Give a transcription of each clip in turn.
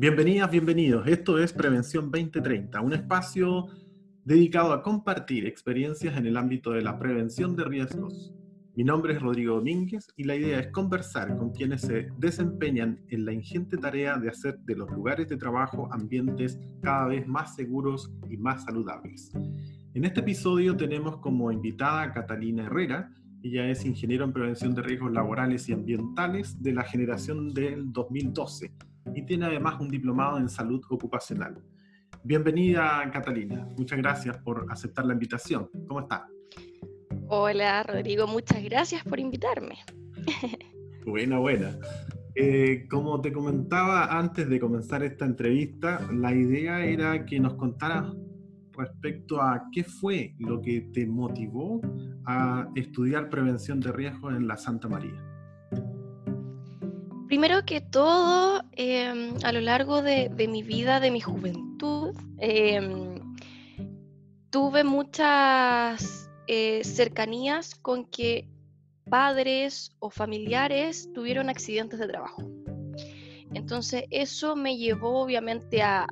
Bienvenidas, bienvenidos. Esto es Prevención 2030, un espacio dedicado a compartir experiencias en el ámbito de la prevención de riesgos. Mi nombre es Rodrigo Domínguez y la idea es conversar con quienes se desempeñan en la ingente tarea de hacer de los lugares de trabajo ambientes cada vez más seguros y más saludables. En este episodio tenemos como invitada a Catalina Herrera, ella es ingeniero en prevención de riesgos laborales y ambientales de la generación del 2012 y tiene además un diplomado en salud ocupacional. Bienvenida, Catalina. Muchas gracias por aceptar la invitación. ¿Cómo está? Hola, Rodrigo. Muchas gracias por invitarme. Buena, buena. Eh, como te comentaba antes de comenzar esta entrevista, la idea era que nos contaras respecto a qué fue lo que te motivó a estudiar prevención de riesgos en la Santa María. Primero que todo, em, a lo largo de, mi vida, de mi juventud, em, tuve muchas eh, cercanías con que padres o familiares tuvieron accidentes de trabajo. Entonces eso me llevó obviamente a,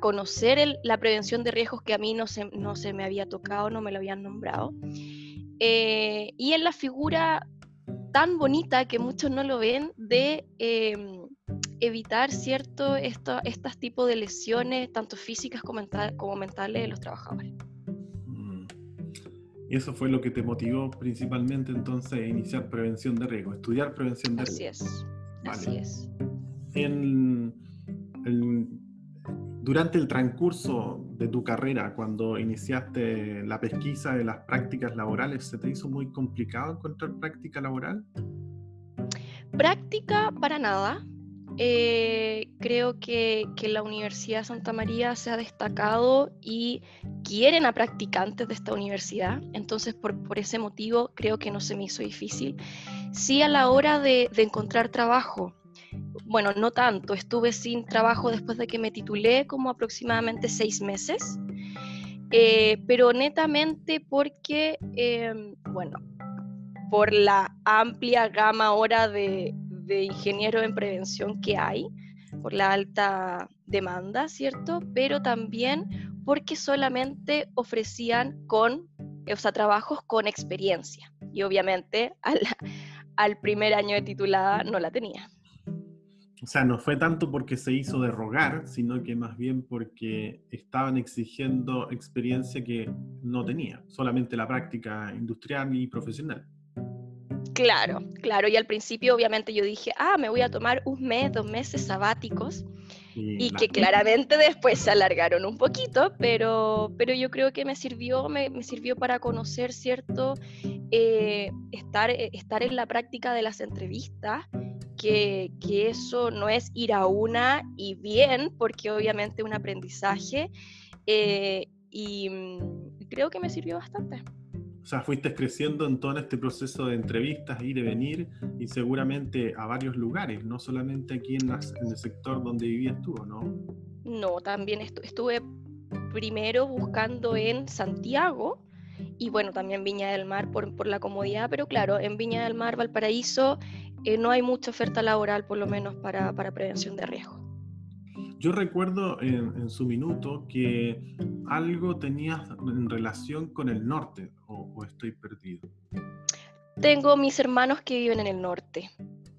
conocer la prevención de riesgos que a mí no se, no se me había tocado, no me lo habían nombrado. Eh, y en la figura tan bonita que muchos no lo ven de em, evitar cierto estos tipos de lesiones, tanto físicas como, mentales de los trabajadores. Mm. Y eso fue lo que te motivó principalmente entonces a iniciar prevención de riesgo, estudiar prevención de riesgo. Así es, así es. En, durante el transcurso de tu carrera, cuando iniciaste la pesquisa de las prácticas laborales, ¿se te hizo muy complicado encontrar práctica laboral? Práctica para nada. Eh, creo que, que, la Universidad de Santa María se ha destacado y quieren a practicantes de esta universidad, entonces por, por ese motivo creo que no se me hizo difícil. Sí a la hora de, de encontrar trabajo, bueno, no tanto, estuve sin trabajo después de que me titulé como aproximadamente seis meses, eh, pero netamente porque, em, bueno, por la amplia gama ahora de, de ingeniero en prevención que hay, por la alta demanda, ¿cierto? Pero también porque solamente ofrecían con, o sea, trabajos con experiencia. Y obviamente al primer año de titulada no la tenía. O sea, no fue tanto porque se hizo de rogar, sino que más bien porque estaban exigiendo experiencia que no tenía, solamente la práctica industrial y profesional. Claro, claro. Y al principio obviamente yo dije, ah, me voy a tomar un mes, dos meses sabáticos. Y, que claramente después se alargaron un poquito, pero, pero yo creo que me sirvió, me, sirvió para conocer, ¿cierto? Eh, estar, estar en la práctica de las entrevistas que, eso no es ir a una y bien, porque obviamente un aprendizaje eh, y mm, creo que me sirvió bastante. O sea, fuiste creciendo en todo este proceso de entrevistas, ir y venir, y seguramente a varios lugares, no solamente aquí en, en el sector donde vivías tú, ¿no? No, también estuve primero buscando en Santiago, y bueno, también Viña del Mar por, por, la comodidad, pero claro, en Viña del Mar, Valparaíso, eh, no hay mucha oferta laboral, por lo menos para, para prevención de riesgo. Yo recuerdo en, su minuto que algo tenías en relación con el norte, o, estoy perdido. Tengo mis hermanos que viven en el norte,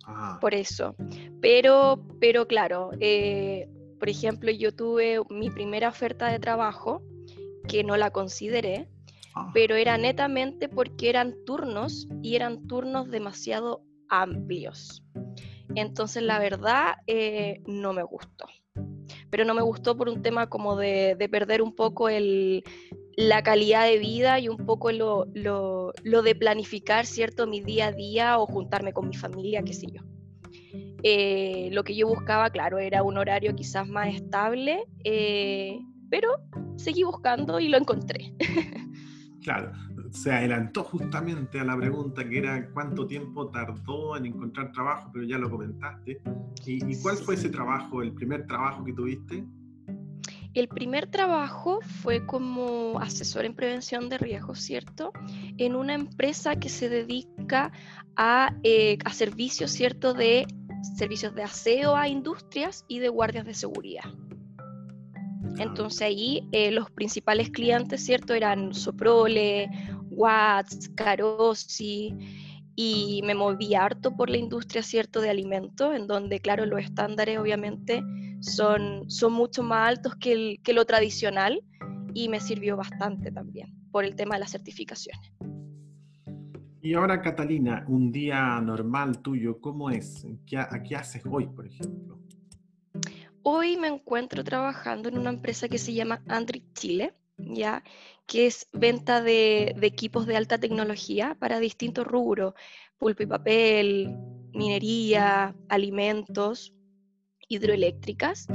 ah. por eso. Pero, pero claro, eh, por ejemplo, yo tuve mi primera oferta de trabajo, que no la consideré, ah. pero era netamente porque eran turnos y eran turnos demasiado amplios. Entonces, la verdad, eh, no me gustó. Pero no me gustó por un tema como de, perder un poco la calidad de vida y un poco lo, lo, de planificar, ¿cierto? Mi día a día o juntarme con mi familia, qué sé yo. Eh, lo que yo buscaba, claro, era un horario quizás más estable, eh, pero seguí buscando y lo encontré. Claro, se adelantó justamente a la pregunta que era cuánto tiempo tardó en encontrar trabajo, pero ya lo comentaste. ¿Y, cuál fue ese trabajo, el primer trabajo que tuviste? El primer trabajo fue como asesor en prevención de riesgos, ¿cierto? En una empresa que se dedica a, eh, a servicios, ¿cierto? De servicios de aseo a industrias y de guardias de seguridad. Entonces ahí eh, los principales clientes, ¿cierto? Eran Soprole, Watts, Carosi, y me moví harto por la industria, ¿cierto? De alimentos, en donde, claro, los estándares obviamente son, son mucho más altos que, que lo tradicional y me sirvió bastante también por el tema de las certificaciones. Y ahora, Catalina, un día normal tuyo, ¿cómo es? ¿Qué, qué haces hoy, por ejemplo? Hoy me encuentro trabajando en una empresa que se llama Android Chile, ¿ya? que es venta de, equipos de alta tecnología para distintos rubros, pulpo y papel, minería, alimentos, hidroeléctricas.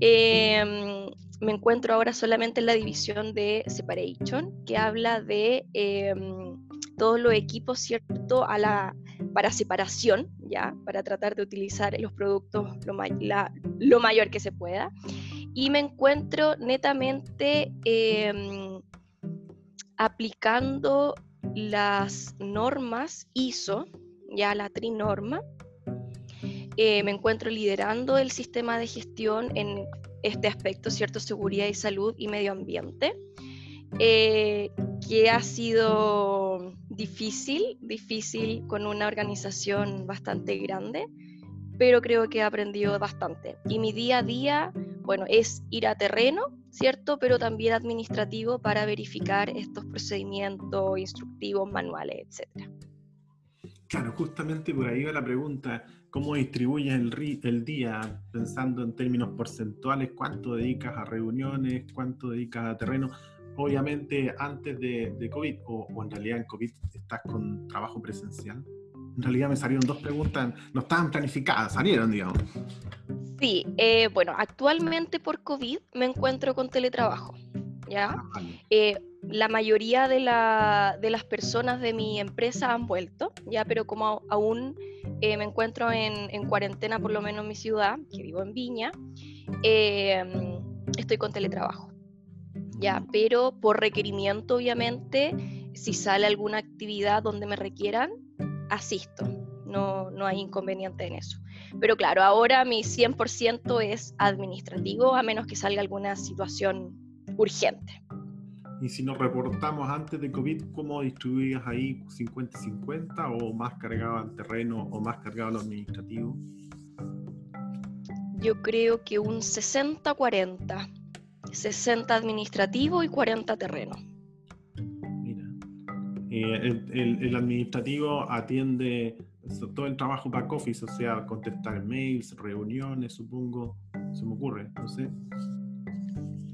Em, me encuentro ahora solamente en la división de Separation, que habla de em, todos los equipos, ¿cierto?, a la, para separación, ¿ya? Para tratar de utilizar los productos lo, lo mayor que se pueda. Y me encuentro netamente em, aplicando las normas ISO, ya la trinorma. Eh, me encuentro liderando el sistema de gestión en este aspecto, ¿cierto? Seguridad y salud y medio ambiente, eh, que ha sido difícil, difícil con una organización bastante grande, pero creo que he aprendido bastante. Y mi día a día, bueno, es ir a terreno, ¿cierto? Pero también administrativo para verificar estos procedimientos instructivos, manuales, etc. Claro, justamente por ahí va la pregunta, ¿cómo distribuyes el, el día pensando en términos porcentuales? ¿Cuánto dedicas a reuniones? ¿Cuánto dedicas a terreno? Obviamente antes de, COVID, o, o en realidad en COVID estás con trabajo presencial. En realidad me salieron dos preguntas, no estaban planificadas, salieron, digamos. Sí, eh, bueno, actualmente por COVID me encuentro con teletrabajo, ¿ya? Ah, eh, la mayoría de, las personas de mi empresa han vuelto, ¿ya? Pero como aún eh, me encuentro en, cuarentena, por lo menos en mi ciudad, que vivo en Viña, estoy con teletrabajo, ¿ya? Pero por requerimiento, obviamente, si sale alguna actividad donde me requieran, asisto, no, no hay inconveniente en eso. Pero claro, ahora mi 100% es administrativo, a menos que salga alguna situación urgente. Y si nos reportamos antes de COVID, ¿cómo distribuías ahí 50-50 o más cargado al terreno o más cargado al administrativo? Yo creo que un 60-40. 60 administrativo y 40 terreno. Eh, el, administrativo atiende todo el trabajo back office, o sea, contestar mails, reuniones, supongo, se me ocurre, no sé.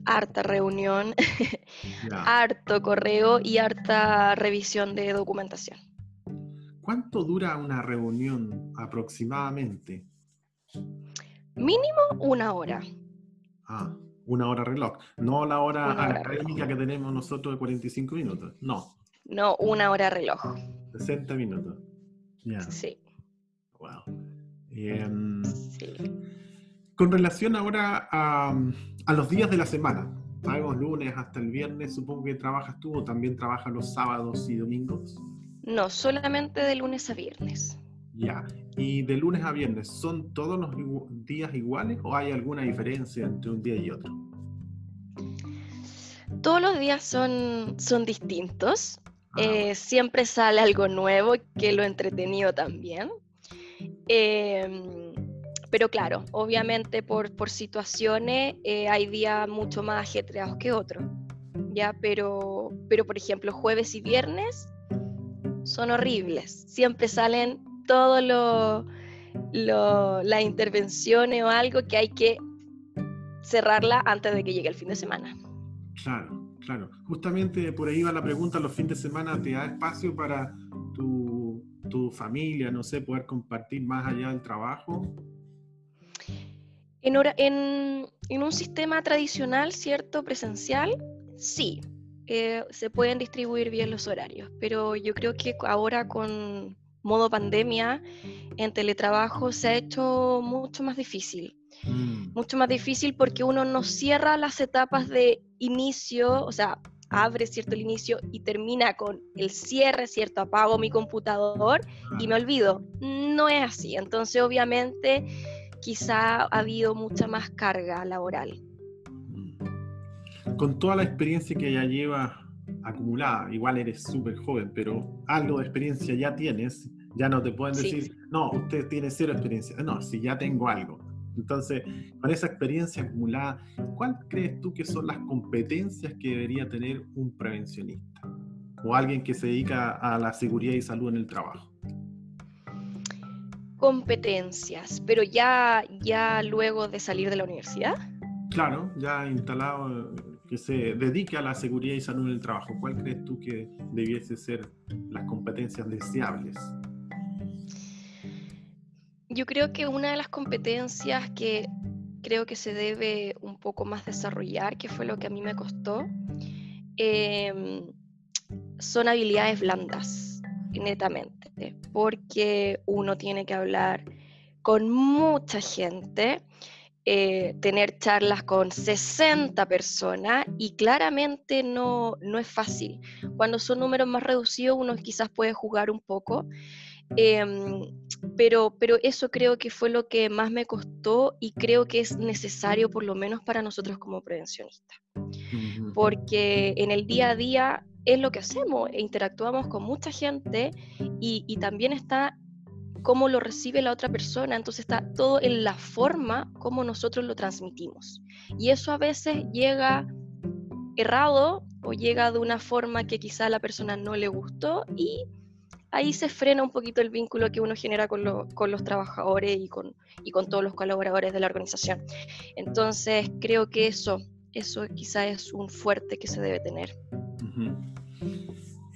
Harta reunión, harto correo y harta revisión de documentación. ¿Cuánto dura una reunión aproximadamente? Mínimo una hora. Ah, una hora reloj. No la hora, hora académica que tenemos nosotros de 45 minutos. No. No, una hora reloj. 60 minutos. Sí. Wow. Em, sí. Con relación ahora a, los días de la semana, sabemos lunes hasta el viernes, supongo que trabajas tú o también trabajas los sábados y domingos. No, solamente de lunes a viernes. Ya. ¿Y de lunes a viernes son todos los días iguales o hay alguna diferencia entre un día y otro? Todos los días son, son distintos. Ah, eh, siempre sale algo nuevo que lo entretenido también. Em, pero claro, obviamente por, por situaciones eh, hay días mucho más ajetreados que otros. ¿ya? Pero, pero por ejemplo, jueves y viernes son horribles. Siempre salen todas lo, las intervenciones o algo que hay que cerrarla antes de que llegue el fin de semana. Claro. Claro, justamente por ahí va la pregunta, los fines de semana te da espacio para tu, tu familia, no sé, poder compartir más allá del trabajo. En, un sistema tradicional, ¿cierto? Presencial, sí, eh, se pueden distribuir bien los horarios, pero yo creo que ahora con modo pandemia, en teletrabajo se ha hecho mucho más difícil. Mm. Mucho más difícil porque uno no cierra las etapas de inicio, o sea, abre, ¿cierto? El inicio y termina con el cierre, ¿cierto? Apago mi computador y me olvido. No es así. Entonces, obviamente, quizá ha habido mucha más carga laboral. Mm. Con toda la experiencia que ya llevas acumulada, igual eres súper joven, pero algo de experiencia ya tienes, ya no te pueden decir, no, usted tiene cero experiencia. No, si ya tengo algo. Entonces, con esa experiencia acumulada, ¿cuál crees tú que son las competencias que debería tener un prevencionista o alguien que se dedica a la seguridad y salud en el trabajo? Competencias, pero ya, ya luego de salir de la universidad. Claro, ya instalado, que se dedique a la seguridad y salud en el trabajo. ¿Cuál crees tú que debiese ser las competencias deseables? Yo creo que una de las competencias que creo que se debe un poco más desarrollar, que fue lo que a mí me costó, em, son habilidades blandas, netamente, porque uno tiene que hablar con mucha gente, eh, tener charlas con 60 personas y claramente no, no es fácil. Cuando son números más reducidos uno quizás puede jugar un poco, Em, pero, pero eso creo que fue lo que más me costó y creo que es necesario por lo menos para nosotros como prevencionistas. Porque en el día a día es lo que hacemos, e interactuamos con mucha gente y, y también está cómo lo recibe la otra persona, entonces está todo en la forma como nosotros lo transmitimos. Y eso a veces llega errado o llega de una forma que quizá a la persona no le gustó y ahí se frena un poquito el vínculo que uno genera con, los trabajadores y con, y con todos los colaboradores de la organización. Entonces, creo que eso, eso quizá es un fuerte que se debe tener.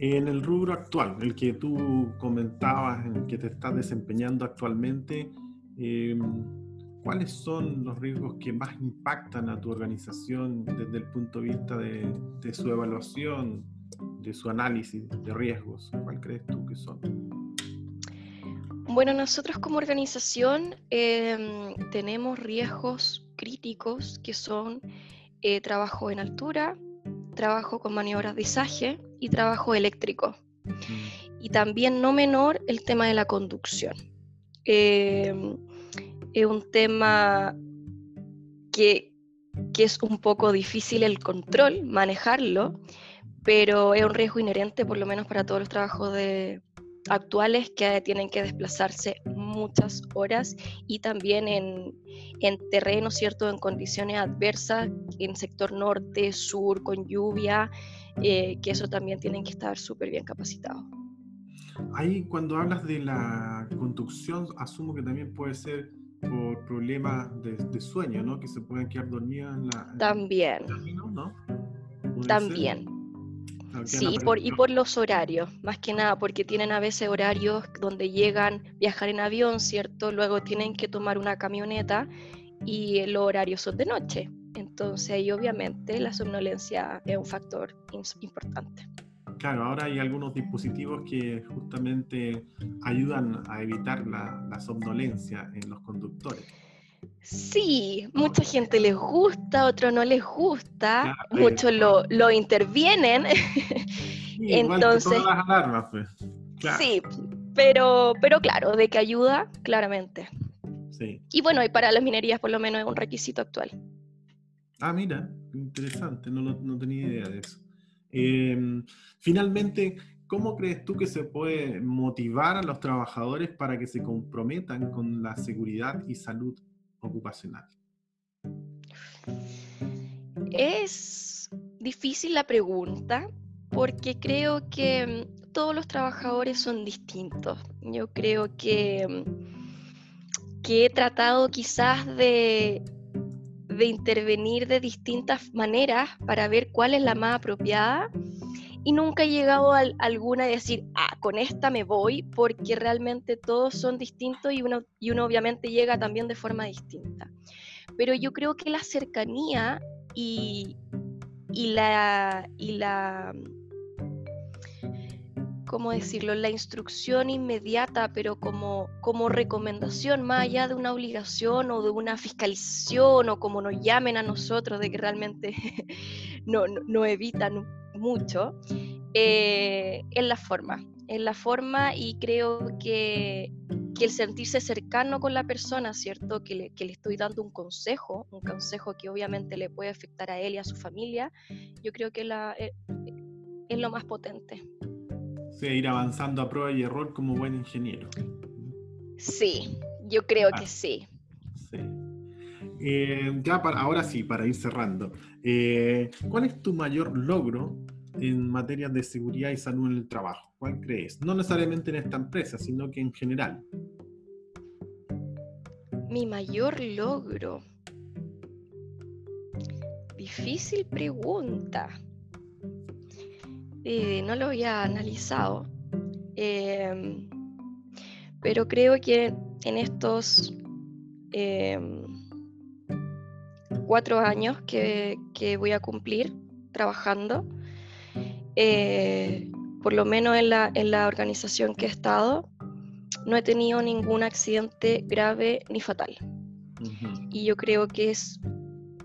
En el rubro actual, el que tú comentabas, en el que te estás desempeñando actualmente, em, ¿cuáles son los riesgos que más impactan a tu organización desde el punto de vista de, de su evaluación, de su análisis de riesgos? ¿Cuál crees tú que son? Bueno, nosotros como organización em, tenemos riesgos críticos que son eh, trabajo en altura, trabajo con maniobras de izaje y trabajo eléctrico. Y también no menor el tema de la conducción. Em, es un tema que, que es un poco difícil el control, manejarlo, pero es un riesgo inherente, por lo menos para todos los trabajos de, actuales que tienen que desplazarse muchas horas y también en, en terreno, ¿cierto? En condiciones adversas, en sector norte, sur, con lluvia, eh, que eso también tienen que estar súper bien capacitados. Ahí cuando hablas de la conducción, asumo que también puede ser por problemas de, sueño, ¿no? Que se pueden quedar dormidas en la... También. ¿no? También. Sí, y por, y por los horarios, más que nada, porque tienen a veces horarios donde llegan, viajar en avión, ¿cierto? Luego tienen que tomar una camioneta y los horarios son de noche. Entonces ahí obviamente la somnolencia es un factor importante. Claro, ahora hay algunos dispositivos que justamente ayudan a evitar la, la somnolencia en los conductores. Sí, mucha gente les gusta, otro no les gusta, muchos lo, lo, intervienen. Entonces, pues. Sí, pero, pero claro, de que ayuda, claramente. Sí. Y bueno, y para las minerías por lo menos es un requisito actual. Ah, mira, interesante, no, no tenía idea de eso. Em, finalmente, ¿cómo crees tú que se puede motivar a los trabajadores para que se comprometan con la seguridad y salud ocupacional? Es difícil la pregunta porque creo que mm, todos los trabajadores son distintos. Yo creo que, mm, que he tratado quizás de, de intervenir de distintas maneras para ver cuál es la más apropiada y nunca he llegado a, alguna de decir, ah, con esta me voy, porque realmente todos son distintos y uno, y uno obviamente llega también de forma distinta. Pero yo creo que la cercanía y, y la, y la, ¿cómo decirlo? La instrucción inmediata, pero como, como recomendación, más allá de una obligación o de una fiscalización o como nos llamen a nosotros, de que realmente no, no evitan mucho, eh, es la forma. Es la forma y creo que, el sentirse cercano con la persona, ¿cierto? Que le, que le, estoy dando un consejo, un consejo que obviamente le puede afectar a él y a su familia, yo creo que la, eh, es lo más potente. Sí, ir avanzando a prueba y error como buen ingeniero. Sí, yo creo que sí. Sí. Eh, ya ahora sí, para ir cerrando. Eh, ¿Cuál es tu mayor logro en materia de seguridad y salud en el trabajo? ¿Cuál crees? No necesariamente en esta empresa, sino que en general. Mi mayor logro. Difícil pregunta. Eh, no lo había analizado. Em, pero creo que en estos em, cuatro años que, voy a cumplir trabajando, eh, por lo menos en la, en la organización que he estado, no he tenido ningún accidente grave ni fatal. Y yo creo que es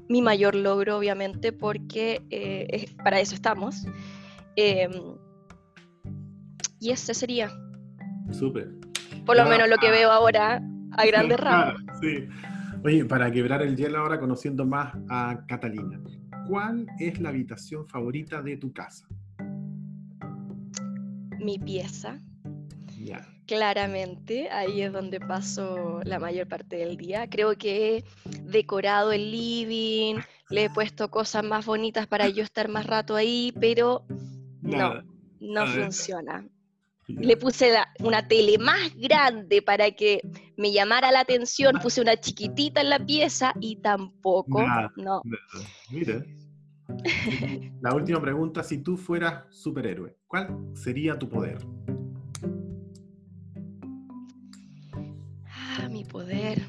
mi mayor logro, obviamente, porque eh, para eso estamos. Em, y ese sería. Súper. Por lo menos lo que veo ahora a grandes rasgos. Sí. Oye, para quebrar el hielo ahora, conociendo más a Catalina, ¿cuál es la habitación favorita de tu casa? Mi pieza. Claramente, ahí es donde paso la mayor parte del día. Creo que he decorado el living, le he puesto cosas más bonitas para yo estar más rato ahí, pero no, no funciona. Le puse una tele más grande para que me llamara la atención, puse una chiquitita en la pieza y tampoco, no. Mira. La última pregunta, si tú fueras superhéroe, ¿cuál sería tu poder? Ah, mi poder.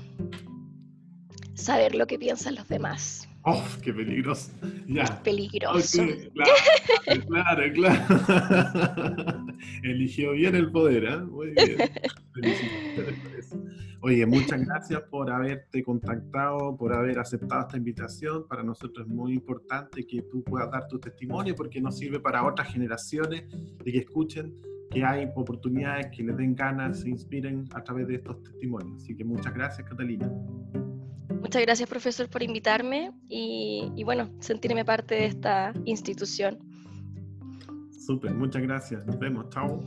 Saber lo que piensan los demás. ¡Oh, qué peligroso! Ya. peligroso. claro, claro, Eligió bien el poder, ¿eh? Muy bien. Oye, muchas gracias por haberte contactado, por haber aceptado esta invitación. Para nosotros es muy importante que tú puedas dar tu testimonio porque nos sirve para otras generaciones de que escuchen que hay oportunidades, que les den ganas, se inspiren a través de estos testimonios. Así que muchas gracias, Catalina. Muchas gracias, profesor, por invitarme y, y bueno, sentirme parte de esta institución. Súper, muchas gracias. Nos vemos. Chao.